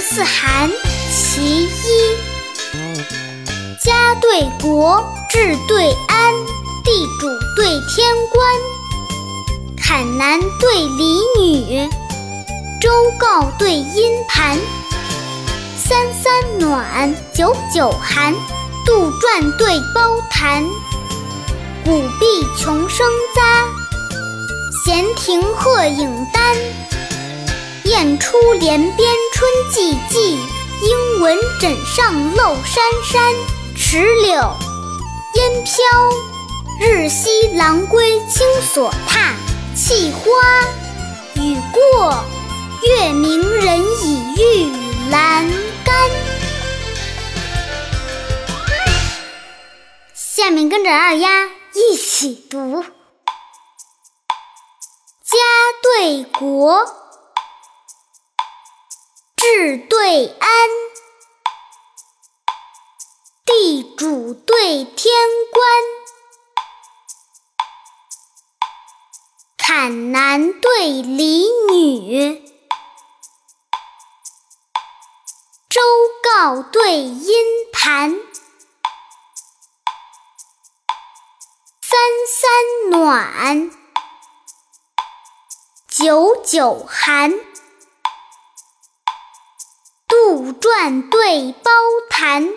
四寒其一。家对国，治对安，地主对天官，坎男对离女，周告对阴盘。三三暖，九九寒，杜撰对包谈。古壁穷生匝，闲庭鹤影单。燕出连边春寂寂，莺闻枕上漏珊珊。池柳烟飘，日西郎归青锁榻。气花雨过，月明人已玉阑干。下面跟着二丫一起读：家对国，日对安，地主对天官，坎男对离女，周告对阴盘。三三暖，九九寒，杜撰对包谈。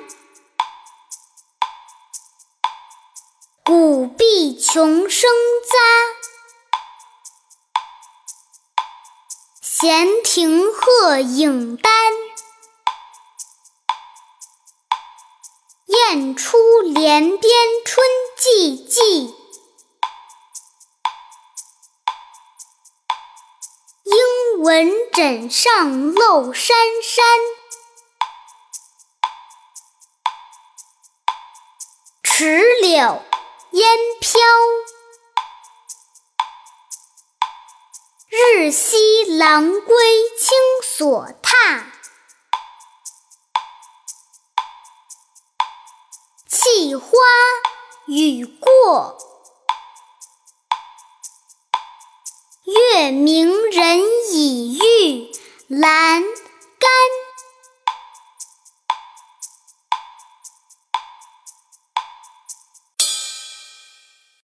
古壁穷生匝，闲庭鹤影单。燕出连边春寂寂，莺闻枕上漏珊珊。石榴烟飘，日西郎归青锁榻。气花雨过，月明人。